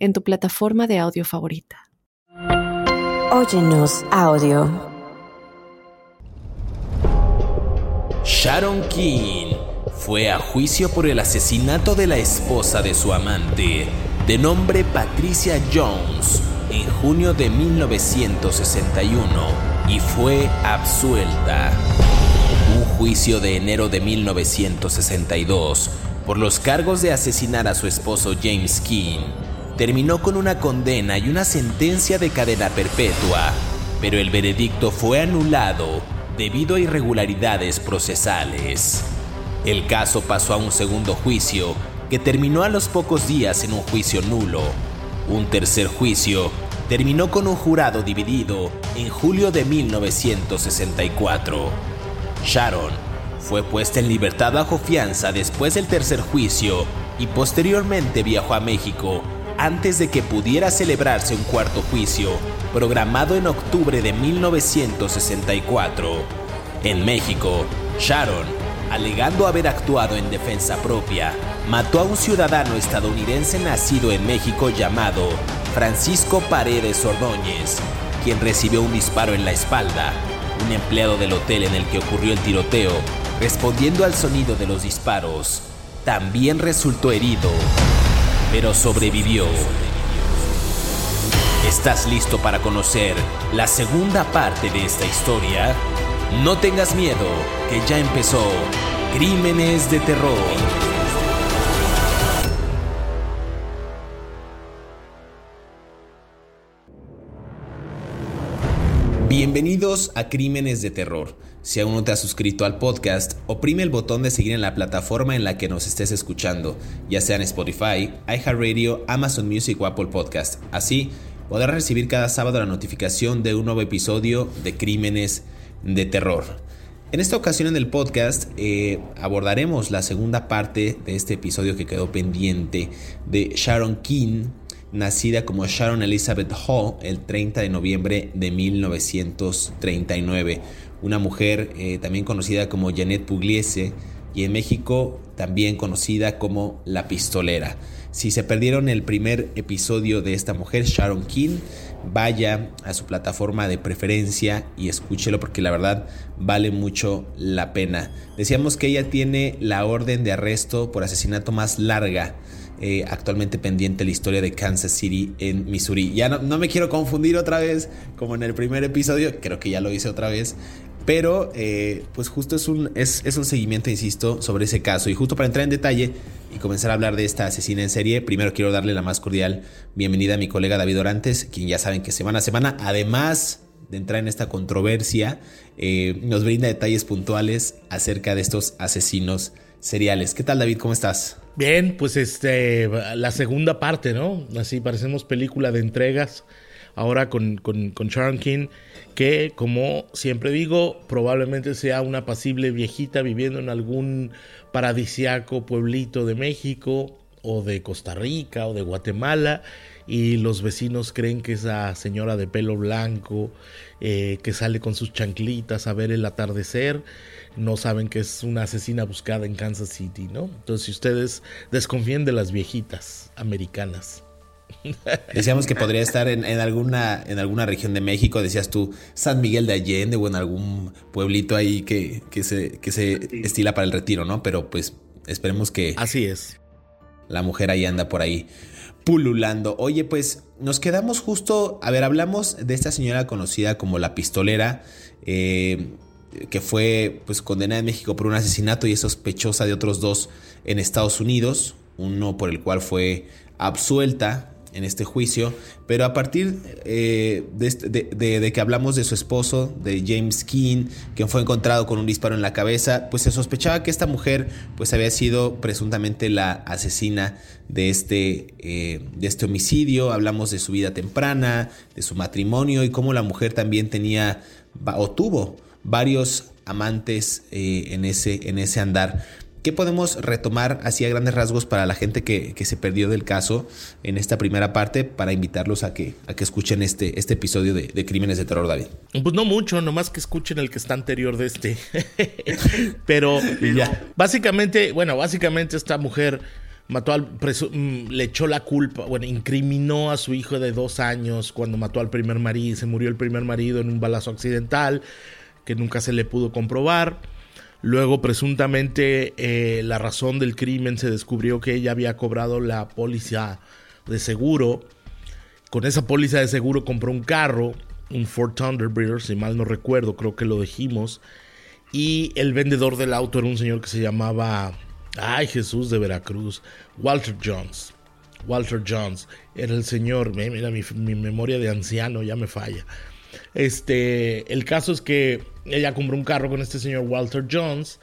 en tu plataforma de audio favorita. Óyenos audio. Sharon King fue a juicio por el asesinato de la esposa de su amante, de nombre Patricia Jones, en junio de 1961 y fue absuelta. Un juicio de enero de 1962 por los cargos de asesinar a su esposo James King terminó con una condena y una sentencia de cadena perpetua, pero el veredicto fue anulado debido a irregularidades procesales. El caso pasó a un segundo juicio que terminó a los pocos días en un juicio nulo. Un tercer juicio terminó con un jurado dividido en julio de 1964. Sharon fue puesta en libertad bajo fianza después del tercer juicio y posteriormente viajó a México antes de que pudiera celebrarse un cuarto juicio programado en octubre de 1964. En México, Sharon, alegando haber actuado en defensa propia, mató a un ciudadano estadounidense nacido en México llamado Francisco Paredes Ordóñez, quien recibió un disparo en la espalda. Un empleado del hotel en el que ocurrió el tiroteo, respondiendo al sonido de los disparos, también resultó herido pero sobrevivió. ¿Estás listo para conocer la segunda parte de esta historia? No tengas miedo, que ya empezó Crímenes de Terror. Bienvenidos a Crímenes de Terror. Si aún no te has suscrito al podcast, oprime el botón de seguir en la plataforma en la que nos estés escuchando, ya sea en Spotify, iHeartRadio, Amazon Music o Apple Podcast. Así podrás recibir cada sábado la notificación de un nuevo episodio de Crímenes de Terror. En esta ocasión en el podcast eh, abordaremos la segunda parte de este episodio que quedó pendiente de Sharon King, nacida como Sharon Elizabeth Hall el 30 de noviembre de 1939. Una mujer eh, también conocida como Janet Pugliese y en México también conocida como La Pistolera. Si se perdieron el primer episodio de esta mujer, Sharon King, vaya a su plataforma de preferencia y escúchelo porque la verdad vale mucho la pena. Decíamos que ella tiene la orden de arresto por asesinato más larga eh, actualmente pendiente la historia de Kansas City en Missouri. Ya no, me quiero confundir otra vez, como en el primer episodio, creo que ya lo hice otra vez. Pero eh, pues justo es un, es, es un seguimiento, insisto, sobre ese caso. Y justo para entrar en detalle y comenzar a hablar de esta asesina en serie, primero quiero darle la más cordial bienvenida a mi colega David Orantes, quien ya saben que semana a semana, además de entrar en esta controversia, eh, nos brinda detalles puntuales acerca de estos asesinos seriales. ¿Qué tal David? ¿Cómo estás? Bien, pues este, la segunda parte, ¿no? Así parecemos película de entregas. Ahora con, con, con Sharon King, que como siempre digo, probablemente sea una pasible viejita viviendo en algún paradisiaco pueblito de México o de Costa Rica o de Guatemala y los vecinos creen que esa señora de pelo blanco eh, que sale con sus chanclitas a ver el atardecer no saben que es una asesina buscada en Kansas City, ¿no? Entonces, ustedes desconfíen de las viejitas americanas. Decíamos que podría estar en, alguna, en alguna región de México, decías tú, San Miguel de Allende o en algún pueblito ahí que, que se, que se estila para el retiro, ¿no? Pero pues esperemos que... Así es. La mujer ahí anda por ahí pululando. Oye, pues nos quedamos justo, a ver, hablamos de esta señora conocida como la pistolera. Eh, que fue pues condenada en México por un asesinato y es sospechosa de otros dos en Estados Unidos, uno por el cual fue absuelta en este juicio, pero a partir eh, este, de, que hablamos de su esposo, de James Keane, quien fue encontrado con un disparo en la cabeza, pues se sospechaba que esta mujer pues había sido presuntamente la asesina de este, eh, de este homicidio, hablamos de su vida temprana, de su matrimonio y cómo la mujer también tenía o tuvo varios amantes eh, en, ese, en ese andar. ¿Qué podemos retomar así a grandes rasgos para la gente que, se perdió del caso en esta primera parte para invitarlos a que, a que escuchen este, este episodio de, Crímenes de Terror, David? Pues no mucho, nomás que escuchen el que está anterior de este. Pero ya. básicamente, bueno, básicamente esta mujer mató al mm, le echó la culpa, bueno, incriminó a su hijo de dos años cuando mató al primer marido, se murió el primer marido en un balazo accidental que nunca se le pudo comprobar. Luego, presuntamente, eh, la razón del crimen se descubrió que ella había cobrado la póliza de seguro. Con esa póliza de seguro compró un carro, un Ford Thunderbird, si mal no recuerdo, creo que lo dijimos. Y el vendedor del auto era un señor que se llamaba, ay Jesús de Veracruz, Walter Jones. Walter Jones era el señor, mira mi, mi memoria de anciano ya me falla. Este, el caso es que ella compró un carro con este señor Walter Jones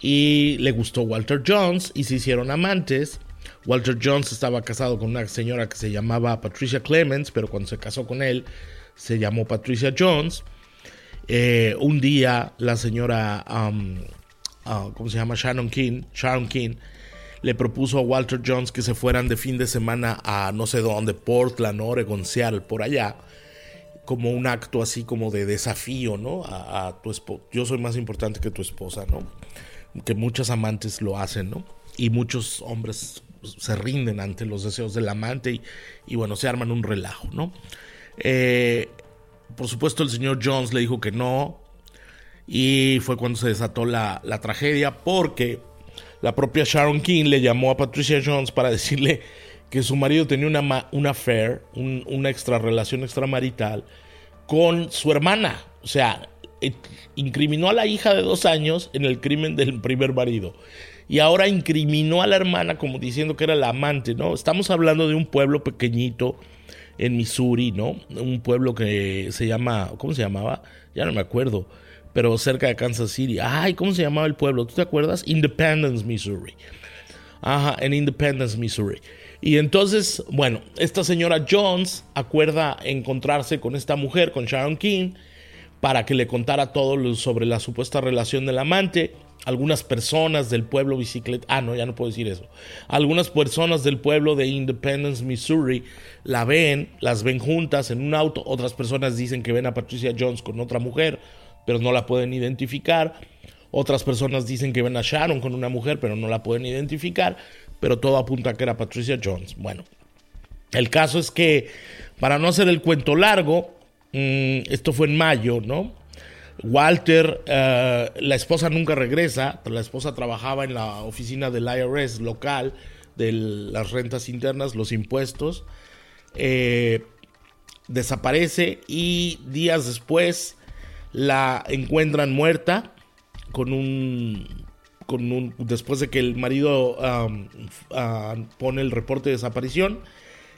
y le gustó Walter Jones y se hicieron amantes. Walter Jones estaba casado con una señora que se llamaba Patricia Clemens, pero cuando se casó con él se llamó Patricia Jones. Eh, un día la señora, um, uh, ¿cómo se llama? Shannon King, King, le propuso a Walter Jones que se fueran de fin de semana a no sé dónde, Portland, Oregon, Seattle, por allá como un acto así como de desafío, ¿no? A, tu esposa. Yo soy más importante que tu esposa, ¿no? Que muchos amantes lo hacen, ¿no? Y muchos hombres se rinden ante los deseos del amante y, bueno, se arman un relajo, ¿no? Eh, por supuesto, el señor Jones le dijo que no. Y fue cuando se desató la, tragedia porque la propia Sharon King le llamó a Patricia Jones para decirle que su marido tenía una, una affair, una extra relación extramarital con su hermana. O sea, eh, incriminó a la hija de dos años en el crimen del primer marido. Y ahora incriminó a la hermana como diciendo que era la amante, ¿no? Estamos hablando de un pueblo pequeñito en Missouri, ¿no? Un pueblo que se llama, ¿cómo se llamaba? Ya no me acuerdo, pero cerca de Kansas City. Ay, ¿cómo se llamaba el pueblo? ¿Tú te acuerdas? Independence, Missouri. Ajá, en Independence, Missouri. Y entonces, bueno, esta señora Jones acuerda encontrarse con esta mujer, con Sharon King, para que le contara todo sobre la supuesta relación del amante. Algunas personas del pueblo bicicleta, ah, no, ya no puedo decir eso. Algunas personas del pueblo de Independence, Missouri, la ven, las ven juntas en un auto. Otras personas dicen que ven a Patricia Jones con otra mujer, pero no la pueden identificar. Otras personas dicen que ven a Sharon con una mujer, pero no la pueden identificar pero todo apunta a que era Patricia Jones. Bueno, el caso es que, para no hacer el cuento largo, mm, esto fue en mayo, ¿no? Walter, eh, la esposa nunca regresa, la esposa trabajaba en la oficina del IRS local, de las rentas internas, los impuestos, eh, desaparece y días después la encuentran muerta con un después de que el marido pone el reporte de desaparición,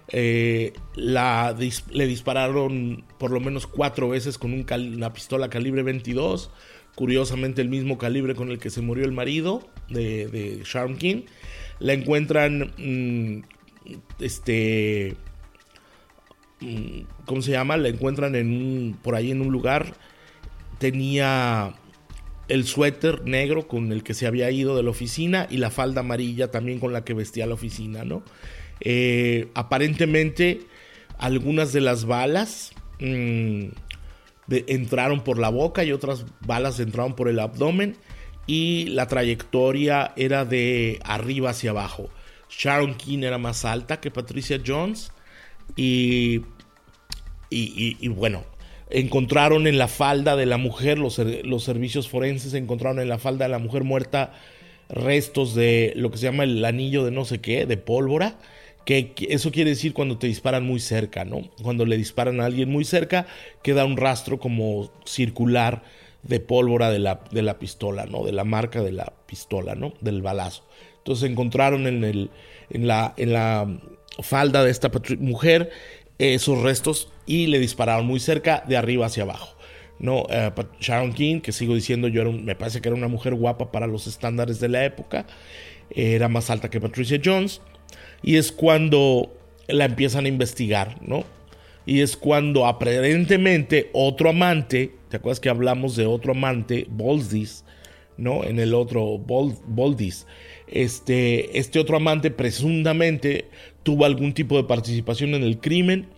eh, la, le dispararon por lo menos cuatro veces con una pistola calibre 22, curiosamente el mismo calibre con el que se murió el marido de, de Sharon King. La encuentran, mm, este, mm, ¿cómo se llama? La encuentran en por ahí en un lugar. Tenía el suéter negro con el que se había ido de la oficina y la falda amarilla también con la que vestía la oficina, ¿no? Eh, aparentemente algunas de las balas mm, entraron por la boca y otras balas entraron por el abdomen y la trayectoria era de arriba hacia abajo. Sharon King era más alta que Patricia Jones y, y bueno, encontraron en la falda de la mujer, los, los, servicios forenses encontraron en la falda de la mujer muerta restos de lo que se llama el anillo de no sé qué, de pólvora, que, eso quiere decir cuando te disparan muy cerca, ¿no? Cuando le disparan a alguien muy cerca, queda un rastro como circular de pólvora de la, de la pistola, ¿no? De la marca de la pistola, ¿no? Del balazo. Entonces encontraron en, el, en, la, en, la, falda de esta mujer eh, sus restos y le dispararon muy cerca de arriba hacia abajo. No, eh, Sharon King, que sigo diciendo yo, me parece que era una mujer guapa para los estándares de la época, era más alta que Patricia Jones, y es cuando la empiezan a investigar, ¿no? Y es cuando aparentemente otro amante, ¿te acuerdas que hablamos de otro amante, Boldis, ¿no? En el otro Boldis, este, este otro amante presuntamente tuvo algún tipo de participación en el crimen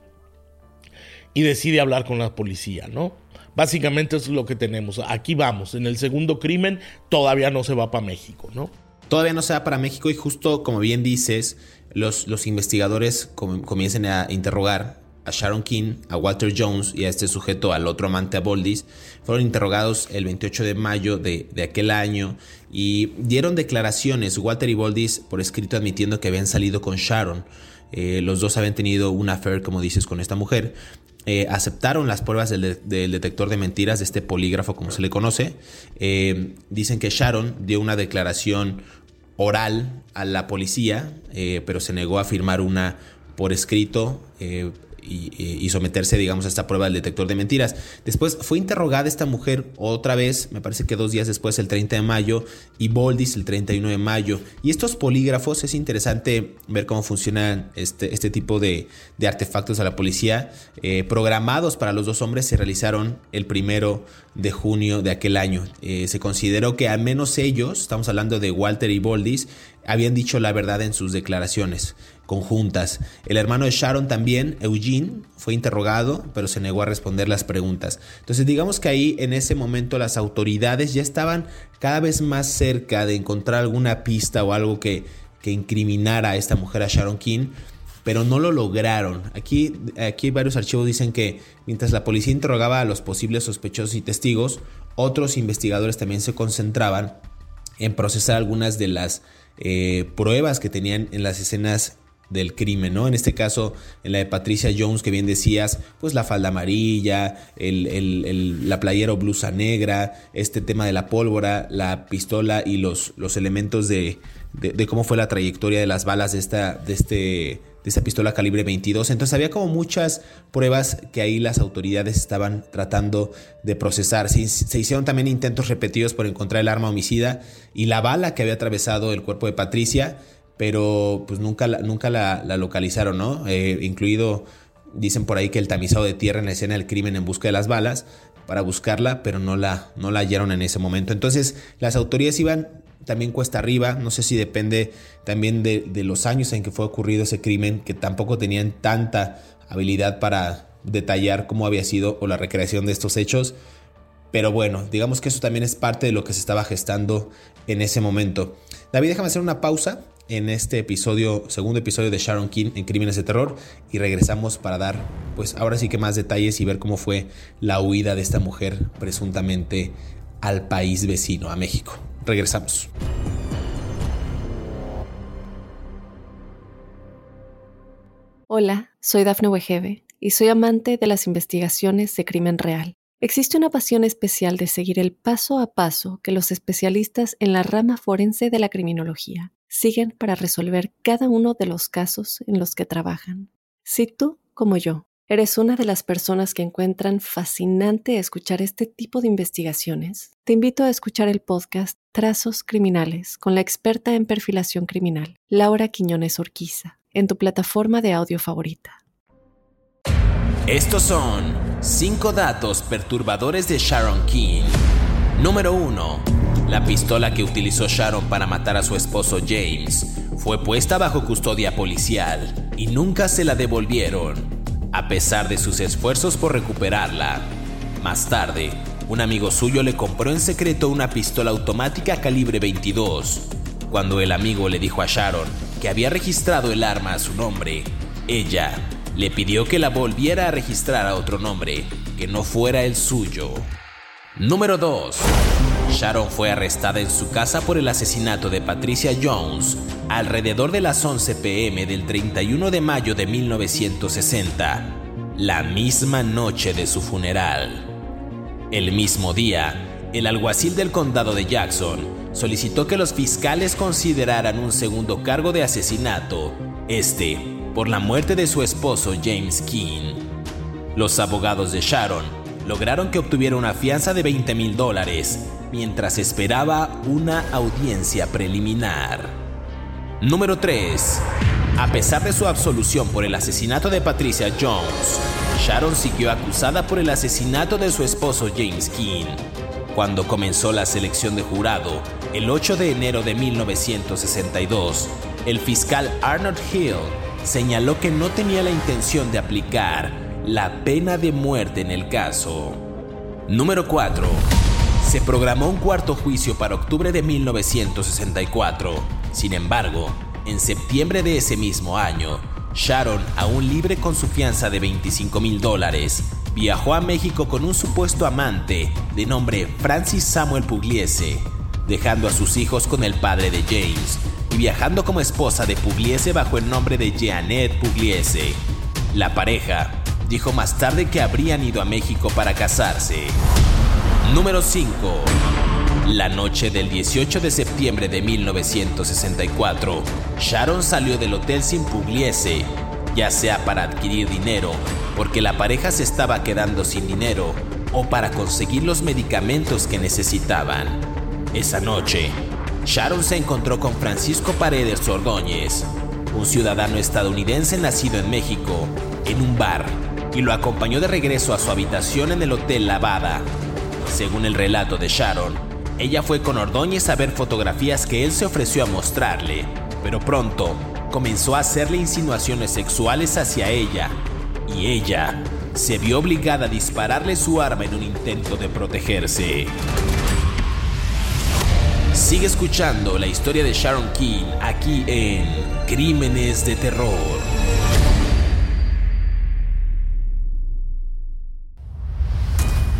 y decide hablar con la policía, ¿no? Básicamente es lo que tenemos. Aquí vamos, en el segundo crimen todavía no se va para México, ¿no? Todavía no se va para México y justo como bien dices, los, los investigadores comienzan a interrogar a Sharon King, a Walter Jones y a este sujeto, al otro amante a Boldis, fueron interrogados el 28 de mayo de, aquel año y dieron declaraciones, Walter y Boldis, por escrito admitiendo que habían salido con Sharon. Eh, los dos habían tenido un affair, como dices, con esta mujer. Eh, aceptaron las pruebas del, detector de mentiras, de este polígrafo como se le conoce. Eh, dicen que Sharon dio una declaración oral a la policía, pero se negó a firmar una por escrito y, someterse, digamos, a esta prueba del detector de mentiras. Después fue interrogada esta mujer otra vez, me parece que dos días después, el 30 de mayo, y Boldis el 31 de mayo. Y estos polígrafos, es interesante ver cómo funcionan este, este tipo de, artefactos a la policía, eh, programados para los dos hombres, se realizaron el primero de junio de aquel año. Eh, se consideró que al menos ellos, estamos hablando de Walter y Boldis, habían dicho la verdad en sus declaraciones conjuntas. El hermano de Sharon también, Eugene, fue interrogado, pero se negó a responder las preguntas. Entonces digamos que ahí en ese momento las autoridades ya estaban cada vez más cerca de encontrar alguna pista o algo que, que incriminara a esta mujer, a Sharon King, pero no lo lograron. Aquí, aquí varios archivos dicen que mientras la policía interrogaba a los posibles sospechosos y testigos, otros investigadores también se concentraban en procesar algunas de las eh, pruebas que tenían en las escenas del crimen, ¿no? En este caso, en la de Patricia Jones, que bien decías, pues la falda amarilla, el, la playera o blusa negra, este tema de la pólvora, la pistola y los, los elementos de, de, cómo fue la trayectoria de las balas de esta, de este, de esta pistola calibre 22. Entonces había como muchas pruebas que ahí las autoridades estaban tratando de procesar. Se hicieron también intentos repetidos por encontrar el arma homicida y la bala que había atravesado el cuerpo de Patricia pero pues nunca la, nunca la, localizaron, ¿no? Eh, incluido, dicen por ahí que el tamizado de tierra en la escena del crimen en busca de las balas para buscarla, pero no la, no la hallaron en ese momento. Entonces las autoridades iban también cuesta arriba, no sé si depende también de, de los años en que fue ocurrido ese crimen, que tampoco tenían tanta habilidad para detallar cómo había sido o la recreación de estos hechos. Pero bueno, digamos que eso también es parte de lo que se estaba gestando en ese momento. David, déjame hacer una pausa en este episodio, segundo episodio de Sharon King en Crímenes de Terror y regresamos para dar pues ahora sí que más detalles y ver cómo fue la huida de esta mujer presuntamente al país vecino, a México. Regresamos. Hola, soy Dafne Wegebe y soy amante de las investigaciones de crimen real. Existe una pasión especial de seguir el paso a paso que los especialistas en la rama forense de la criminología siguen para resolver cada uno de los casos en los que trabajan. Si tú, como yo, eres una de las personas que encuentran fascinante escuchar este tipo de investigaciones, te invito a escuchar el podcast Trazos Criminales con la experta en perfilación criminal, Laura Quiñones Orquiza, en tu plataforma de audio favorita. Estos son 5 datos perturbadores de Sharon King. Número 1 la pistola que utilizó Sharon para matar a su esposo James fue puesta bajo custodia policial y nunca se la devolvieron, a pesar de sus esfuerzos por recuperarla. Más tarde, un amigo suyo le compró en secreto una pistola automática calibre 22. Cuando el amigo le dijo a Sharon que había registrado el arma a su nombre, ella le pidió que la volviera a registrar a otro nombre, que no fuera el suyo. Número 2. Sharon fue arrestada en su casa por el asesinato de Patricia Jones alrededor de las 11 pm del 31 de mayo de 1960, la misma noche de su funeral. El mismo día, el alguacil del condado de Jackson solicitó que los fiscales consideraran un segundo cargo de asesinato, este por la muerte de su esposo James Keane. Los abogados de Sharon lograron que obtuviera una fianza de 20 mil dólares mientras esperaba una audiencia preliminar. Número 3. A pesar de su absolución por el asesinato de Patricia Jones, Sharon siguió acusada por el asesinato de su esposo James Keane. Cuando comenzó la selección de jurado, el 8 de enero de 1962, el fiscal Arnold Hill señaló que no tenía la intención de aplicar la pena de muerte en el caso. Número 4. Se programó un cuarto juicio para octubre de 1964. Sin embargo, en septiembre de ese mismo año, Sharon, aún libre con su fianza de 25 mil dólares, viajó a México con un supuesto amante de nombre Francis Samuel Pugliese, dejando a sus hijos con el padre de James y viajando como esposa de Pugliese bajo el nombre de Jeanette Pugliese. La pareja dijo más tarde que habrían ido a México para casarse. Número 5. La noche del 18 de septiembre de 1964, Sharon salió del hotel sin Pugliese, ya sea para adquirir dinero, porque la pareja se estaba quedando sin dinero, o para conseguir los medicamentos que necesitaban. Esa noche, Sharon se encontró con Francisco Paredes Ordóñez, un ciudadano estadounidense nacido en México, en un bar, y lo acompañó de regreso a su habitación en el Hotel Lavada, según el relato de Sharon, ella fue con Ordóñez a ver fotografías que él se ofreció a mostrarle, pero pronto comenzó a hacerle insinuaciones sexuales hacia ella, y ella se vio obligada a dispararle su arma en un intento de protegerse. Sigue escuchando la historia de Sharon King aquí en Crímenes de Terror.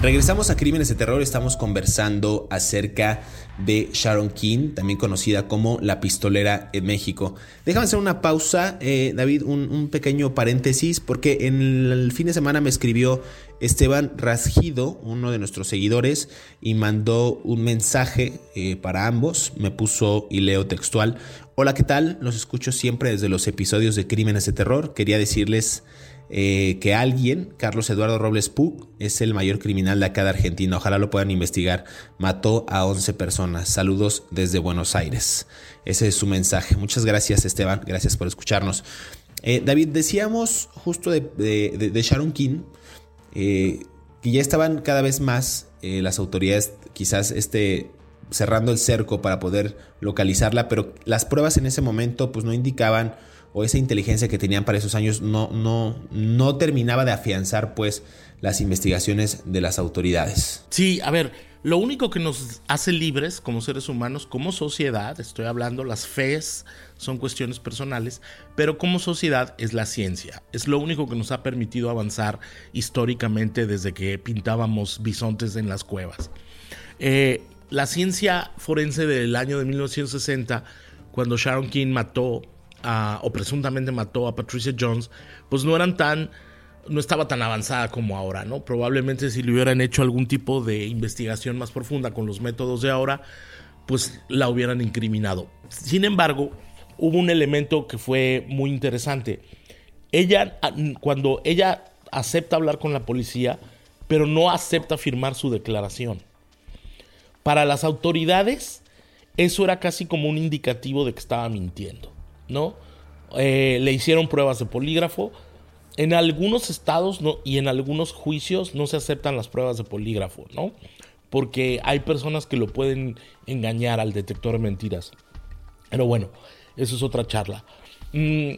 Regresamos a Crímenes de Terror, estamos conversando acerca de Sharon King, también conocida como la pistolera en México. Déjame hacer una pausa, eh, David, un, pequeño paréntesis, porque en el fin de semana me escribió Esteban Rasgido, uno de nuestros seguidores, y mandó un mensaje eh, para ambos, me puso y leo textual. Hola, ¿qué tal? Los escucho siempre desde los episodios de Crímenes de Terror. Quería decirles eh, que alguien, Carlos Eduardo Robles Puc, es el mayor criminal de acá de Argentina. Ojalá lo puedan investigar. Mató a 11 personas. Saludos desde Buenos Aires. Ese es su mensaje. Muchas gracias, Esteban. Gracias por escucharnos. Eh, David, decíamos justo de, Sharon King eh, que ya estaban cada vez más las autoridades, quizás este, cerrando el cerco para poder localizarla, pero las pruebas en ese momento pues no indicaban o esa inteligencia que tenían para esos años no, no, no terminaba de afianzar pues las investigaciones de las autoridades. Sí, a ver, lo único que nos hace libres como seres humanos, como sociedad, estoy hablando, las fees son cuestiones personales, pero como sociedad es la ciencia. Es lo único que nos ha permitido avanzar históricamente desde que pintábamos bisontes en las cuevas. Eh, la ciencia forense del año de 1960, cuando Sharon King mató o presuntamente mató a Patricia Jones, pues no eran tan no estaba tan avanzada como ahora, ¿no? Probablemente si le hubieran hecho algún tipo de investigación más profunda con los métodos de ahora, pues la hubieran incriminado. Sin embargo, hubo un elemento que fue muy interesante. Ella, cuando ella acepta hablar con la policía, pero no acepta firmar su declaración. Para las autoridades, eso era casi como un indicativo de que estaba mintiendo, ¿no? Eh, le hicieron pruebas de polígrafo. En algunos estados y en algunos juicios no se aceptan las pruebas de polígrafo, ¿no? Porque hay personas que lo pueden engañar al detector de mentiras. Pero bueno, eso es otra charla. Mm,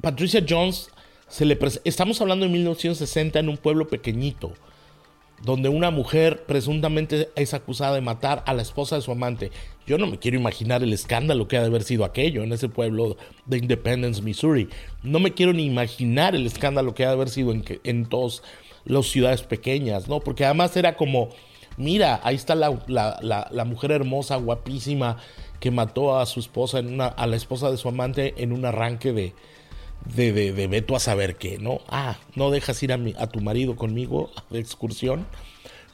Patricia Jones, se le estamos hablando de 1960 en un pueblo pequeñito donde una mujer presuntamente es acusada de matar a la esposa de su amante. Yo no me quiero imaginar el escándalo que ha de haber sido aquello en ese pueblo de Independence, Missouri. No me quiero ni imaginar el escándalo que ha de haber sido en, todas las ciudades pequeñas, ¿no? Porque además era como, mira, ahí está la, mujer hermosa, guapísima, que mató a su esposa, a la esposa de su amante en un arranque de, de, de, de a saber qué, ¿no? Ah, no dejas ir a, mi, a tu marido conmigo de excursión.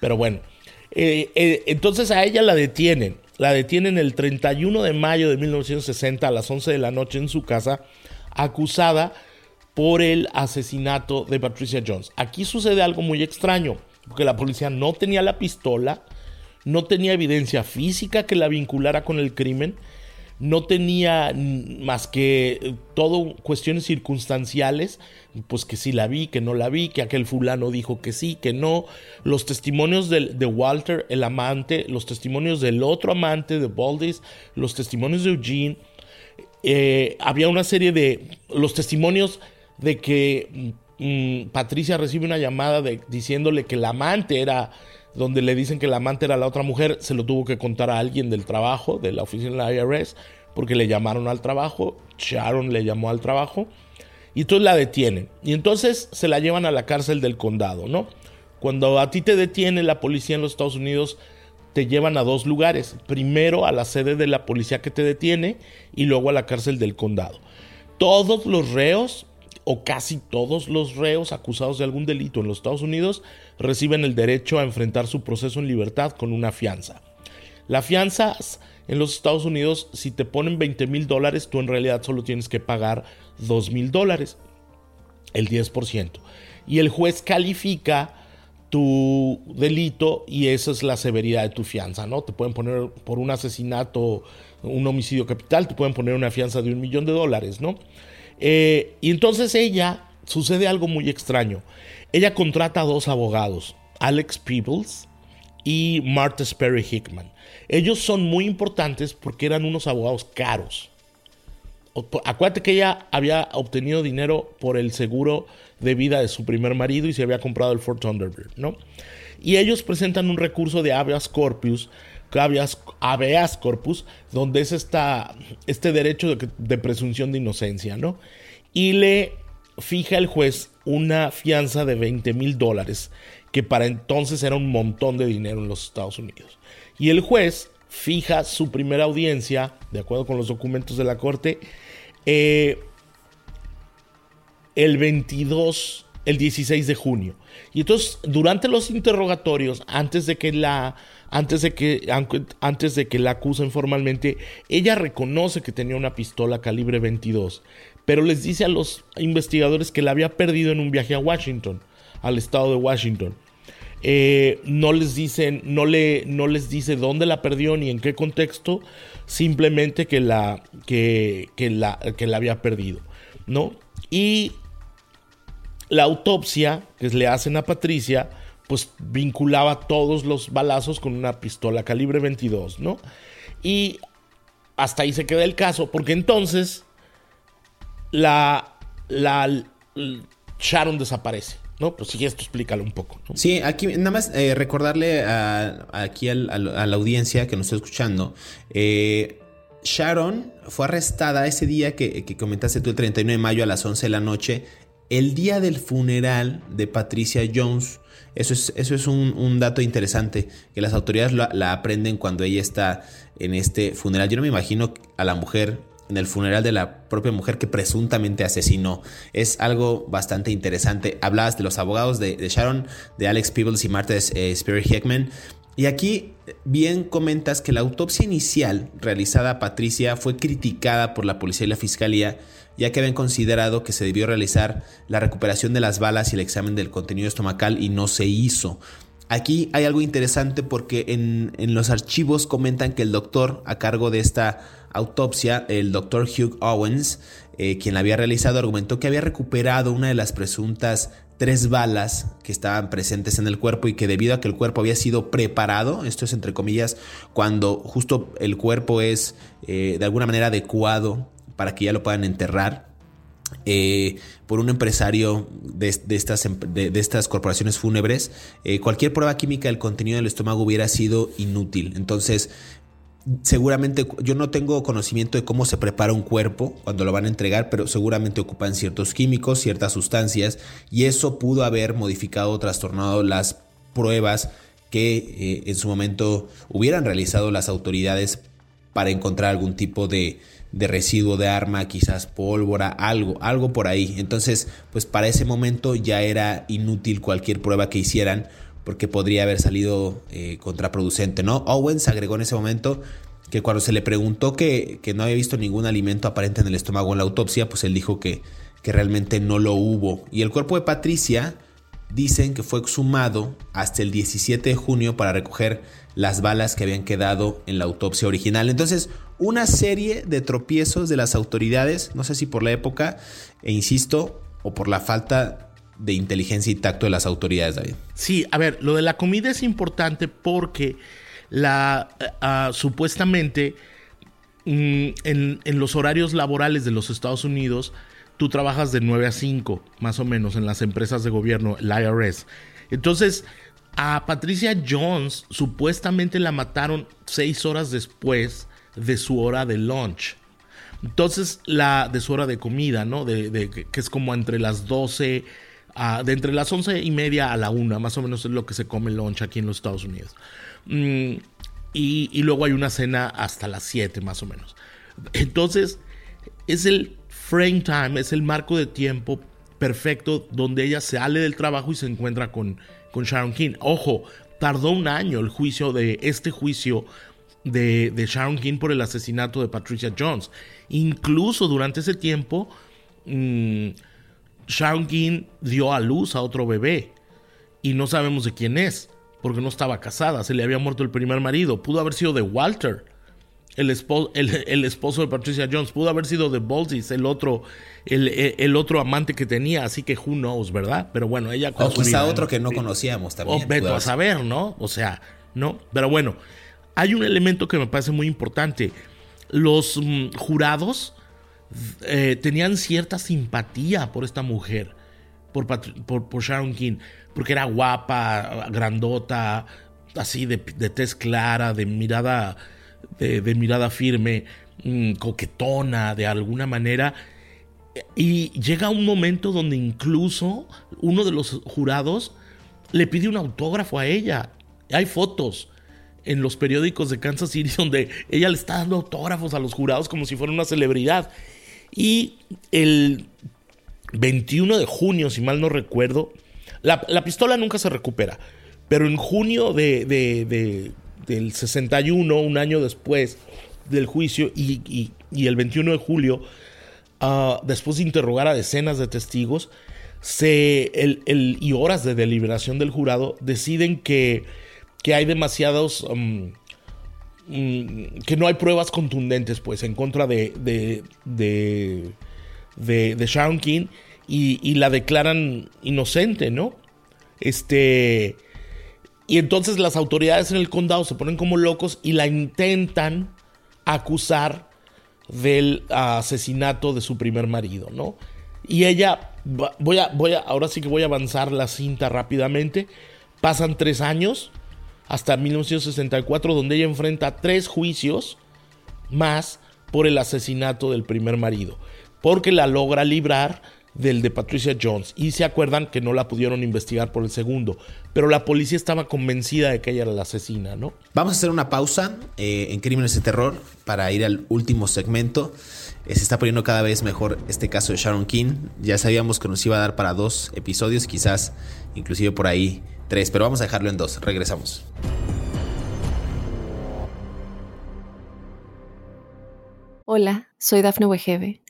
Pero bueno, eh, eh, entonces a ella la detienen. La detienen el 31 de mayo de 1960 a las 11 de la noche en su casa, acusada por el asesinato de Patricia Jones. Aquí sucede algo muy extraño, porque la policía no tenía la pistola, no tenía evidencia física que la vinculara con el crimen, no tenía más que todo cuestiones circunstanciales, pues que sí la vi, que no la vi, que aquel fulano dijo que sí, que no, los testimonios de, de Walter, el amante, los testimonios del otro amante de Baldis, los testimonios de Eugene, eh, había una serie de los testimonios de que mm, Patricia recibe una llamada de, diciéndole que el amante era donde le dicen que la amante era la otra mujer, se lo tuvo que contar a alguien del trabajo, de la oficina de la IRS, porque le llamaron al trabajo, Sharon le llamó al trabajo, y entonces la detienen. Y entonces se la llevan a la cárcel del condado, ¿no? Cuando a ti te detiene la policía en los Estados Unidos, te llevan a dos lugares. Primero a la sede de la policía que te detiene y luego a la cárcel del condado. Todos los reos o casi todos los reos acusados de algún delito en los Estados Unidos reciben el derecho a enfrentar su proceso en libertad con una fianza. La fianza en los Estados Unidos, si te ponen 20 mil dólares, tú en realidad solo tienes que pagar 2 mil dólares, el 10%. Y el juez califica tu delito y esa es la severidad de tu fianza, ¿no? Te pueden poner por un asesinato, un homicidio capital, te pueden poner una fianza de un millón de dólares, ¿no? Eh, y entonces ella, sucede algo muy extraño. Ella contrata a dos abogados, Alex Peebles y Martha Sperry Hickman. Ellos son muy importantes porque eran unos abogados caros. Acuérdate que ella había obtenido dinero por el seguro de vida de su primer marido y se había comprado el Ford Thunderbird, ¿no? Y ellos presentan un recurso de habeas corpus, habeas, corpus, donde es esta, este derecho de, de presunción de inocencia, ¿no? Y le fija el juez una fianza de 20 mil dólares, que para entonces era un montón de dinero en los Estados Unidos. Y el juez fija su primera audiencia, de acuerdo con los documentos de la corte, eh, el 22, el 16 de junio. Y entonces, durante los interrogatorios, antes de que la, antes de que, antes de que la acusen formalmente, ella reconoce que tenía una pistola calibre 22, pero les dice a los investigadores que la había perdido en un viaje a Washington, al estado de Washington. Eh, no les dicen, no, le, no les dice dónde la perdió ni en qué contexto, simplemente que la, que, la, que la había perdido, ¿no? Y la autopsia que le hacen a Patricia, pues vinculaba todos los balazos con una pistola calibre 22, ¿no? Y hasta ahí se queda el caso, porque entonces la, la Sharon desaparece. ¿no? Pues si esto explícalo un poco. Sí, aquí nada más eh, recordarle aquí a la audiencia que nos está escuchando. Eh, Sharon fue arrestada ese día que, comentaste tú, el 39 de mayo a las 11 de la noche, el día del funeral de Patricia Jones. Eso es, eso es un, dato interesante, que las autoridades la, aprenden cuando ella está en este funeral. Yo no me imagino a la mujer en el funeral de la propia mujer que presuntamente asesinó. Es algo bastante interesante. Hablabas de los abogados de, Sharon, de Alex Peebles y Martha eh, Spirit Heckman. Y aquí bien comentas que la autopsia inicial realizada a Patricia fue criticada por la policía y la fiscalía, ya que habían considerado que se debió realizar la recuperación de las balas y el examen del contenido estomacal y no se hizo. Aquí hay algo interesante porque en, en los archivos comentan que el doctor a cargo de esta autopsia, el doctor Hugh Owens, eh, quien la había realizado, argumentó que había recuperado una de las presuntas tres balas que estaban presentes en el cuerpo y que debido a que el cuerpo había sido preparado, esto es entre comillas, cuando justo el cuerpo es eh, de alguna manera adecuado para que ya lo puedan enterrar, eh, por un empresario de, estas, de, estas, corporaciones fúnebres, cualquier prueba química del contenido del estómago hubiera sido inútil. Entonces, seguramente yo no tengo conocimiento de cómo se prepara un cuerpo cuando lo van a entregar, pero seguramente ocupan ciertos químicos, ciertas sustancias, y eso pudo haber modificado o trastornado las pruebas que eh, en su momento hubieran realizado las autoridades para encontrar algún tipo de, de residuo de arma, quizás pólvora, algo, algo por ahí. Entonces, pues para ese momento ya era inútil cualquier prueba que hicieran porque podría haber salido eh, contraproducente, ¿no? Owens agregó en ese momento que cuando se le preguntó que, no había visto ningún alimento aparente en el estómago en la autopsia, pues él dijo que, que realmente no lo hubo. Y el cuerpo de Patricia dicen que fue exhumado hasta el 17 de junio para recoger las balas que habían quedado en la autopsia original. Entonces, una serie de tropiezos de las autoridades, no sé si por la época, e insisto, o por la falta de inteligencia y tacto de las autoridades, David. Sí, a ver, lo de la comida es importante porque la eh, ah, supuestamente mm, en, en, los horarios laborales de los Estados Unidos, tú trabajas de 9 a 5, más o menos, en las empresas de gobierno, el IRS. Entonces, a Patricia Jones supuestamente la mataron seis horas después de su hora de lunch. Entonces, la de su hora de comida, ¿no? De, que es como entre las 12, de entre las 11 y media a la 1, más o menos es lo que se come el lunch aquí en los Estados Unidos. Mm, y, y, luego hay una cena hasta las 7, más o menos. Entonces, es el frame time, es el marco de tiempo perfecto donde ella sale del trabajo y se encuentra con, con Sharon King. Ojo, tardó un año el juicio de este juicio de, Sharon King por el asesinato de Patricia Jones. Incluso durante ese tiempo, mm, Sharon King dio a luz a otro bebé y no sabemos de quién es, porque no estaba casada, se le había muerto el primer marido, pudo haber sido de Walter. El esposo, el, esposo de Patricia Jones pudo haber sido de Bolsis, el otro, el, otro amante que tenía, así que who knows, ¿verdad? Pero bueno, ella O quizá otro que no conocíamos también. O veto a saber, ¿no? O sea, ¿no? Pero bueno, hay un elemento que me parece muy importante. Los mm, jurados eh, tenían cierta simpatía por esta mujer, por, por, Sharon King, porque era guapa, grandota, así de, de tez clara, de mirada, de, mirada firme, mm, coquetona, de alguna manera. Y llega un momento donde incluso uno de los jurados le pide un autógrafo a ella. Hay fotos en los periódicos de Kansas City donde ella le está dando autógrafos a los jurados como si fuera una celebridad. Y el 21 de junio, si mal no recuerdo, la, pistola nunca se recupera, pero en junio de, del 61, un año después del juicio, y, el 21 de julio, ah, después de interrogar a decenas de testigos, y horas de deliberación del jurado, deciden que que hay demasiados... Um, mm, que no hay pruebas contundentes, pues, en contra de, de, de, de, King y, la declaran inocente, ¿no? Este... Y entonces las autoridades en el condado se ponen como locos y la intentan acusar del asesinato de su primer marido, ¿no? Y ella, voy a, voy a, ahora sí que voy a avanzar la cinta rápidamente. Pasan tres años hasta 1964, donde ella enfrenta tres juicios más por el asesinato del primer marido, porque la logra librar del de Patricia Jones. Y se acuerdan que no la pudieron investigar por el segundo, pero la policía estaba convencida de que ella era la asesina, ¿no? Vamos a hacer una pausa eh, en Crímenes de Terror para ir al último segmento. Eh, se está poniendo cada vez mejor este caso de Sharon King. Ya sabíamos que nos iba a dar para dos episodios, quizás inclusive por ahí tres, pero vamos a dejarlo en dos. Regresamos. Hola, soy Dafne Wegebe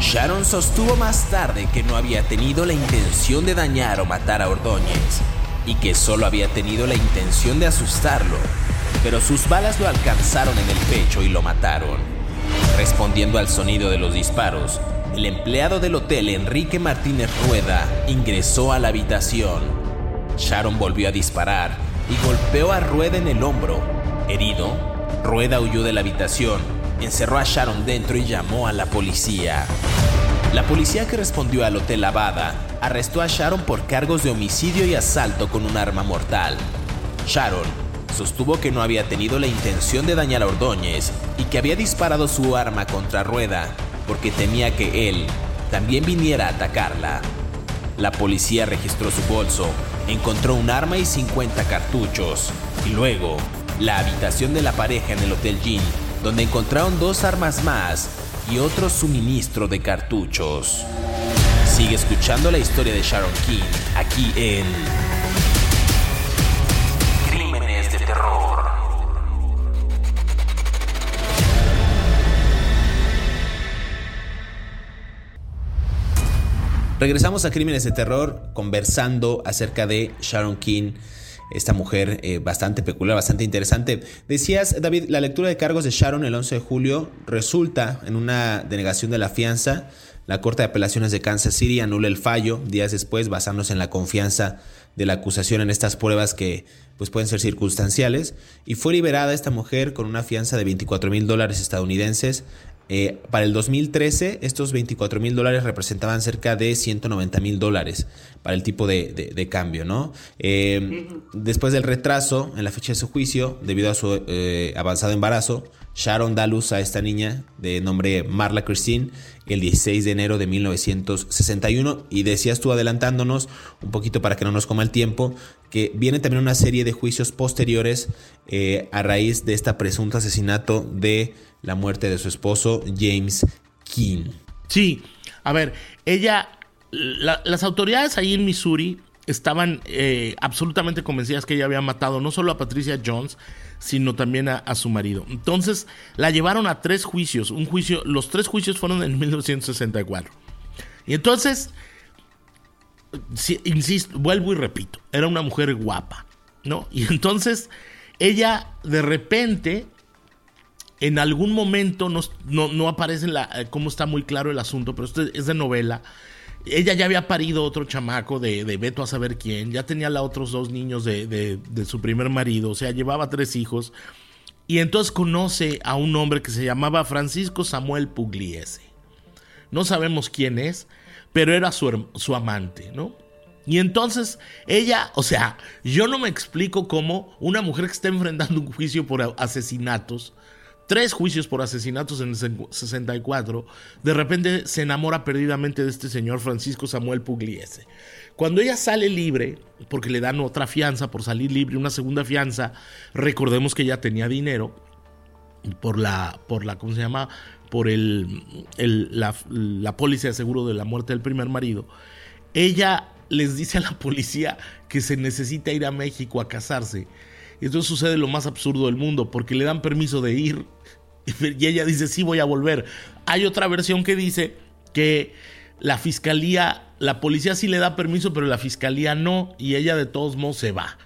Sharon sostuvo más tarde que no había tenido la intención de dañar o matar a Ordóñez y que solo había tenido la intención de asustarlo, pero sus balas lo alcanzaron en el pecho y lo mataron. Respondiendo al sonido de los disparos, el empleado del hotel Enrique Martínez Rueda ingresó a la habitación. Sharon volvió a disparar y golpeó a Rueda en el hombro. Herido, Rueda huyó de la habitación, encerró a Sharon dentro y llamó a la policía. La policía que respondió al hotel Lavada arrestó a Sharon por cargos de homicidio y asalto con un arma mortal. Sharon sostuvo que no había tenido la intención de dañar a Ordóñez y que había disparado su arma contra Rueda, porque temía que él también viniera a atacarla. La policía registró su bolso, encontró un arma y 50 cartuchos, y luego la habitación de la pareja en el Hotel Jean, donde encontraron dos armas más y otro suministro de cartuchos. Sigue escuchando la historia de Sharon King aquí en Crímenes de Terror. Regresamos a Crímenes de Terror conversando acerca de Sharon King esta mujer eh, bastante peculiar, bastante interesante. Decías, David, la lectura de cargos de Sharon el 11 de julio resulta en una denegación de la fianza. La Corte de Apelaciones de Kansas City anula el fallo días después, basándose en la confianza de la acusación en estas pruebas que pues, pueden ser circunstanciales. Y fue liberada esta mujer con una fianza de 24 mil dólares estadounidenses eh, para el 2013, estos 24 mil dólares representaban cerca de 190 mil dólares para el tipo de, cambio, ¿no? Eh, después del retraso en la fecha de su juicio, debido a su eh, avanzado embarazo, Sharon da luz a esta niña de nombre Marla Christine el 16 de enero de 1961 y decías tú adelantándonos un poquito para que no nos coma el tiempo que viene también una serie de juicios posteriores a raíz de este presunto asesinato de la muerte de su esposo James King. Sí, a ver, ella, las autoridades ahí en Missouri estaban eh, absolutamente convencidas que ella había matado no solo a Patricia Jones, sino también a, su marido. Entonces la llevaron a tres juicios. Un juicio, los tres juicios fueron en 1964. Y entonces, insisto, vuelvo y repito, era una mujer guapa, ¿no? Y entonces ella de repente en algún momento no, no, aparece la, eh, cómo está muy claro el asunto, pero esto es de novela. Ella ya había parido otro chamaco de, de Beto a saber quién, ya tenía los otros dos niños de, de, su primer marido, o sea, llevaba tres hijos. Y entonces conoce a un hombre que se llamaba Francisco Samuel Pugliese. No sabemos quién es, pero era su, su amante, ¿no? Y entonces ella, o sea, yo no me explico cómo una mujer que está enfrentando un juicio por asesinatos, tres juicios por asesinatos en el 64, de repente se enamora perdidamente de este señor Francisco Samuel Pugliese. Cuando ella sale libre, porque le dan otra fianza por salir libre, una segunda fianza, recordemos que ella tenía dinero por la, por la ¿cómo se llama? Por el, la, la póliza de seguro de la muerte del primer marido. Ella les dice a la policía que se necesita ir a México a casarse. Entonces sucede lo más absurdo del mundo, porque le dan permiso de ir y ella dice, sí, voy a volver. Hay otra versión que dice que la fiscalía, la policía sí le da permiso, pero la fiscalía no, y ella de todos modos se va,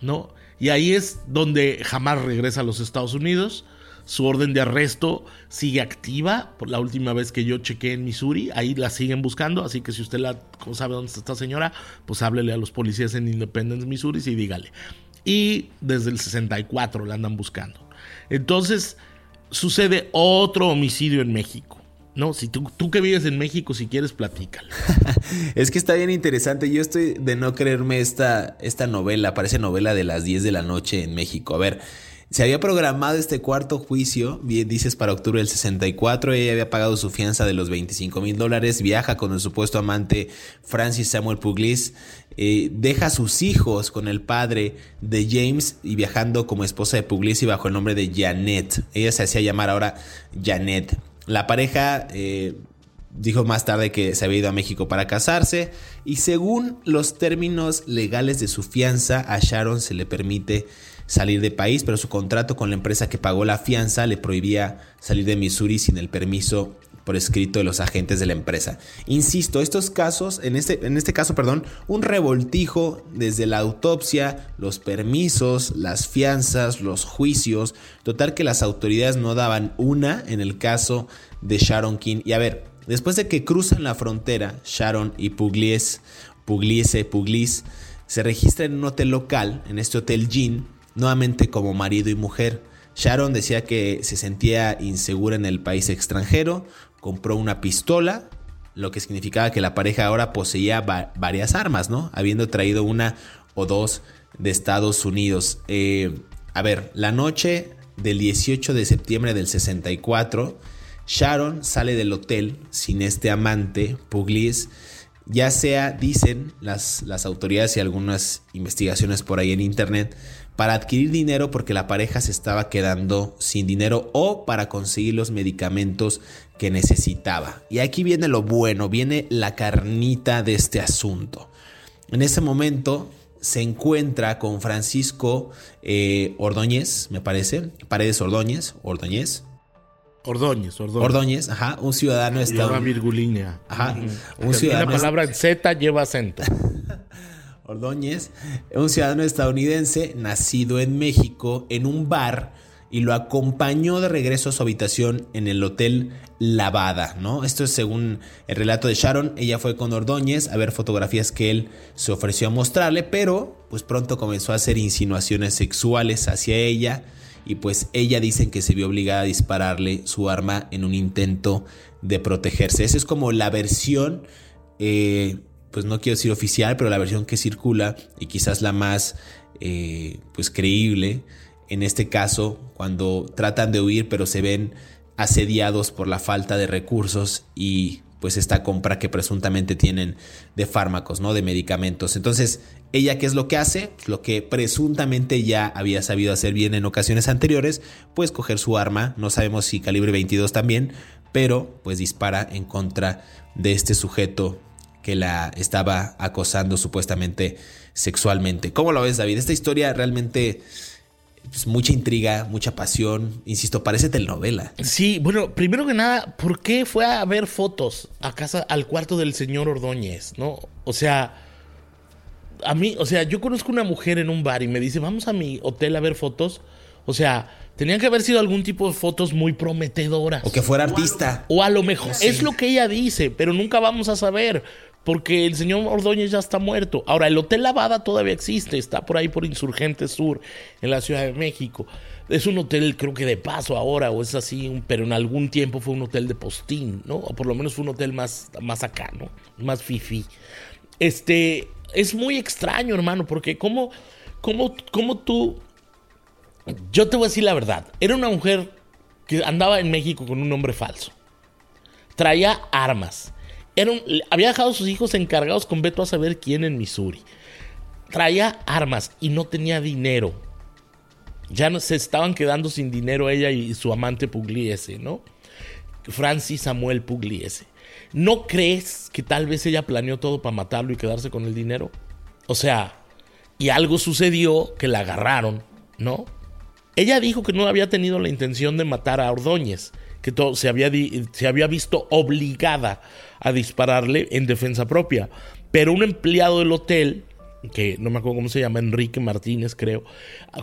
¿no? Y ahí es donde jamás regresa a los Estados Unidos. Su orden de arresto sigue activa. Por la última vez que yo chequé en Missouri, ahí la siguen buscando. Así que si usted la, sabe dónde está esta señora, pues háblele a los policías en Independence, Missouri, y dígale. Y desde el 64 la andan buscando. Entonces, sucede otro homicidio en México. No, si tú, que vives en México, si quieres, platícalo. es que está bien interesante. Yo estoy de no creerme esta, esta novela. Parece novela de las 10 de la noche en México. A ver, se había programado este cuarto juicio, dices, para octubre del 64. Ella había pagado su fianza de los 25 mil dólares. Viaja con el supuesto amante Francis Samuel Puglis. Eh, deja a sus hijos con el padre de James y viajando como esposa de Puglisi bajo el nombre de Janet. Ella se hacía llamar ahora Janet. La pareja eh, dijo más tarde que se había ido a México para casarse y según los términos legales de su fianza a Sharon se le permite salir de país, pero su contrato con la empresa que pagó la fianza le prohibía salir de Missouri sin el permiso por escrito de los agentes de la empresa. Insisto, estos casos, en este, en este caso, perdón, un revoltijo desde la autopsia, los permisos, las fianzas, los juicios, total que las autoridades no daban una en el caso de Sharon King. Y a ver, después de que cruzan la frontera, Sharon y Pugliese, Pugliese, Puglis, se registran en un hotel local, en este hotel Jean, nuevamente como marido y mujer. Sharon decía que se sentía insegura en el país extranjero, compró una pistola, lo que significaba que la pareja ahora poseía varias armas, ¿no? Habiendo traído una o dos de Estados Unidos. Eh, a ver, la noche del 18 de septiembre del 64, Sharon sale del hotel sin este amante, Pugliese, ya sea, dicen las, las autoridades y algunas investigaciones por ahí en internet, para adquirir dinero porque la pareja se estaba quedando sin dinero o para conseguir los medicamentos que necesitaba. Y aquí viene lo bueno, viene la carnita de este asunto. En ese momento se encuentra con Francisco eh, Ordóñez, me parece, Paredes Ordóñez, Ordóñez, Ordóñez, Ordóñez. Ordóñez, ajá, un ciudadano estadounidense. virgulínea. Ajá, un ciudadano. La palabra Z lleva acento. Ordóñez, un ciudadano estadounidense nacido en México en un bar y lo acompañó de regreso a su habitación en el hotel Lavada, ¿no? Esto es según el relato de Sharon, ella fue con Ordóñez a ver fotografías que él se ofreció a mostrarle, pero pues pronto comenzó a hacer insinuaciones sexuales hacia ella y pues ella dicen que se vio obligada a dispararle su arma en un intento de protegerse. Esa es como la versión, eh, pues no quiero decir oficial, pero la versión que circula y quizás la más eh, pues creíble en este caso cuando tratan de huir pero se ven asediados por la falta de recursos y pues esta compra que presuntamente tienen de fármacos, ¿no? De medicamentos. Entonces, ella qué es lo que hace? Lo que presuntamente ya había sabido hacer bien en ocasiones anteriores, pues coger su arma, no sabemos si calibre 22 también, pero pues dispara en contra de este sujeto que la estaba acosando supuestamente sexualmente. ¿Cómo lo ves, David? Esta historia realmente pues, mucha intriga, mucha pasión. Insisto, parece telenovela. Sí, bueno, primero que nada, ¿por qué fue a ver fotos a casa, al cuarto del señor Ordóñez? ¿No? O sea, a mí, o sea, yo conozco una mujer en un bar y me dice, vamos a mi hotel a ver fotos. O sea, tenían que haber sido algún tipo de fotos muy prometedoras. O que fuera artista. O a lo mejor. Es lo que ella dice, pero nunca vamos a saber porque el señor Ordóñez ya está muerto. Ahora, el Hotel Lavada todavía existe, está por ahí por Insurgente Sur, en la Ciudad de México. Es un hotel, creo que de paso ahora, o es así, pero en algún tiempo fue un hotel de postín, ¿no? O por lo menos fue un hotel más, más acá, ¿no? Más fifi. Este, es muy extraño, hermano, porque ¿cómo, cómo, cómo tú... Yo te voy a decir la verdad, era una mujer que andaba en México con un nombre falso. Traía armas había dejado a sus hijos encargados con Beto a saber quién en Missouri. Traía armas y no tenía dinero. Ya no, se estaban quedando sin dinero ella y su amante Pugliese, ¿no? Francis Samuel Pugliese. ¿No crees que tal vez ella planeó todo para matarlo y quedarse con el dinero? O sea, y algo sucedió que la agarraron, ¿no? Ella dijo que no había tenido la intención de matar a Ordóñez, que todo, se, había, se había visto obligada a dispararle en defensa propia. Pero un empleado del hotel, que no me acuerdo cómo se llama, Enrique Martínez creo,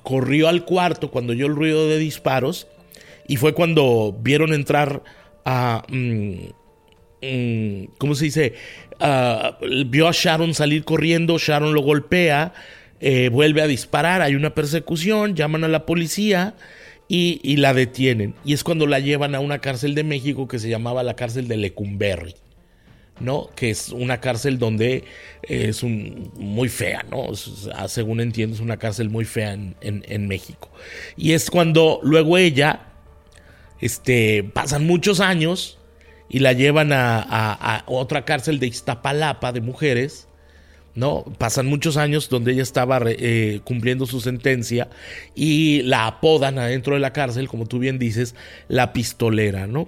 corrió al cuarto cuando oyó el ruido de disparos y fue cuando vieron entrar a... Mm, mm, ¿Cómo se dice? vio a Sharon salir corriendo, Sharon lo golpea, eh, vuelve a disparar, hay una persecución, llaman a la policía y, la detienen. Y es cuando la llevan a una cárcel de México que se llamaba la cárcel de Lecumberri. ¿no? Que es una cárcel donde es un, muy fea, ¿no? Según entiendo, es una cárcel muy fea en, México. Y es cuando luego ella, este, pasan muchos años y la llevan a, otra cárcel de Iztapalapa de mujeres, ¿no? Pasan muchos años donde ella estaba eh, cumpliendo su sentencia y la apodan adentro de la cárcel, como tú bien dices, la pistolera, ¿no?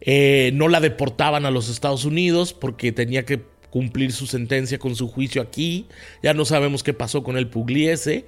Eh, no la deportaban a los Estados Unidos porque tenía que cumplir su sentencia con su juicio aquí. Ya no sabemos qué pasó con el Pugliese.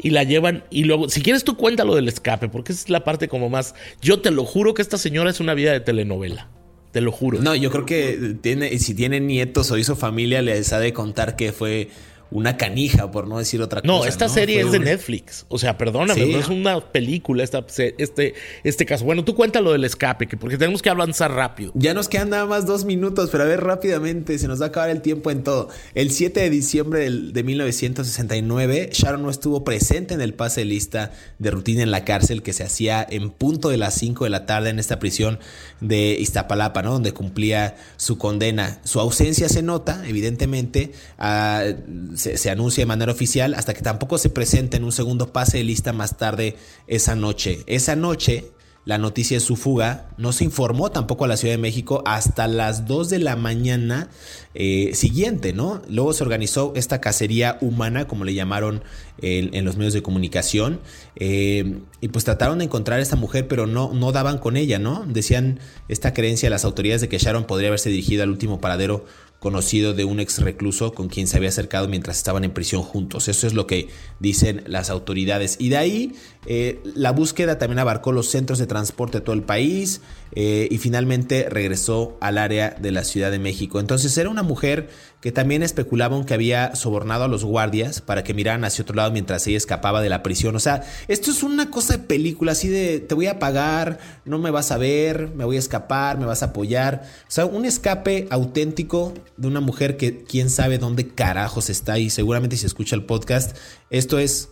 Y la llevan. Y luego, si quieres, tú cuéntalo del escape, porque esa es la parte como más. Yo te lo juro que esta señora es una vida de telenovela. Te lo juro. No, yo creo que tiene, si tiene nietos o hizo familia, les ha de contar que fue una canija, por no decir otra cosa. No, esta serie es de Netflix. O sea, perdóname, no es una película esta, este, este caso. Bueno, tú cuenta lo del escape, que porque tenemos que avanzar rápido. Ya nos quedan nada más dos minutos, pero a ver rápidamente, se nos va a acabar el tiempo en todo. El 7 de diciembre de 1969, Sharon no estuvo presente en el pase de lista de rutina en la cárcel que se hacía en punto de las 5 de la tarde en esta prisión de Iztapalapa, ¿no? Donde cumplía su condena. Su ausencia se nota, evidentemente. a se, anuncia de manera oficial hasta que tampoco se presenta en un segundo pase de lista más tarde esa noche. Esa noche la noticia de su fuga, no se informó tampoco a la Ciudad de México hasta las 2 de la mañana eh, siguiente, ¿no? Luego se organizó esta cacería humana, como le llamaron en, los medios de comunicación, eh, y pues trataron de encontrar a esta mujer, pero no, no daban con ella, ¿no? Decían esta creencia las autoridades de que Sharon podría haberse dirigido al último paradero conocido de un ex recluso con quien se había acercado mientras estaban en prisión juntos. Eso es lo que dicen las autoridades. Y de ahí eh, la búsqueda también abarcó los centros de transporte de todo el país eh, y finalmente regresó al área de la Ciudad de México. Entonces era una mujer que también especulaban que había sobornado a los guardias para que miraran hacia otro lado mientras ella escapaba de la prisión. O sea, esto es una cosa de película, así de te voy a pagar, no me vas a ver, me voy a escapar, me vas a apoyar. O sea, un escape auténtico de una mujer que quién sabe dónde carajos está y seguramente si escucha el podcast, esto es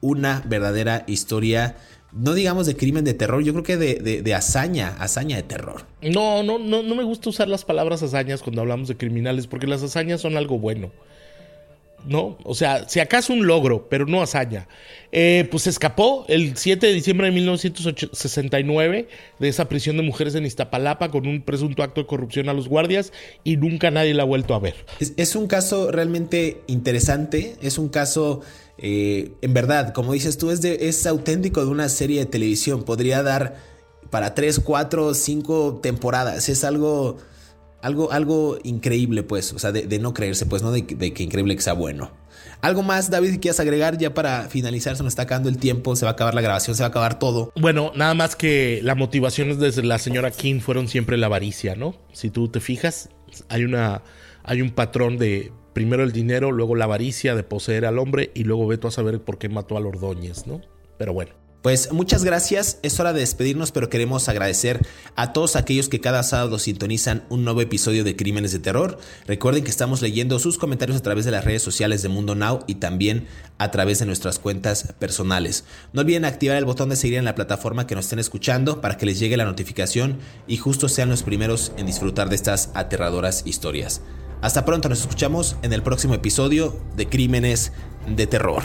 una verdadera historia no digamos de crimen de terror, yo creo que de, de, hazaña, hazaña de terror. No, no, no, no me gusta usar las palabras hazañas cuando hablamos de criminales, porque las hazañas son algo bueno. ¿No? O sea, si acaso un logro, pero no hazaña. Eh, pues escapó el 7 de diciembre de 1969 de esa prisión de mujeres en Iztapalapa con un presunto acto de corrupción a los guardias y nunca nadie la ha vuelto a ver. es un caso realmente interesante, es un caso eh, en verdad, como dices tú, es, auténtico de una serie de televisión. Podría dar para 3, 4, 5 temporadas. Es algo, algo, algo increíble, pues. O sea, de, no creerse, pues, no de, que increíble que sea bueno. Algo más, David, quieras agregar ya para finalizar. Se nos está acabando el tiempo, se va a acabar la grabación, se va a acabar todo. Bueno, nada más que las motivaciones desde la señora King fueron siempre la avaricia, ¿no? Si tú te fijas, hay una, hay un patrón de primero el dinero, luego la avaricia de poseer al hombre y luego veto a saber por qué mató a Ordóñez, ¿no? Pero bueno. Pues muchas gracias, es hora de despedirnos, pero queremos agradecer a todos aquellos que cada sábado sintonizan un nuevo episodio de Crímenes de Terror. Recuerden que estamos leyendo sus comentarios a través de las redes sociales de Mundo Now y también a través de nuestras cuentas personales. No olviden activar el botón de seguir en la plataforma que nos estén escuchando para que les llegue la notificación y justo sean los primeros en disfrutar de estas aterradoras historias. Hasta pronto, nos escuchamos en el próximo episodio de Crímenes de Terror.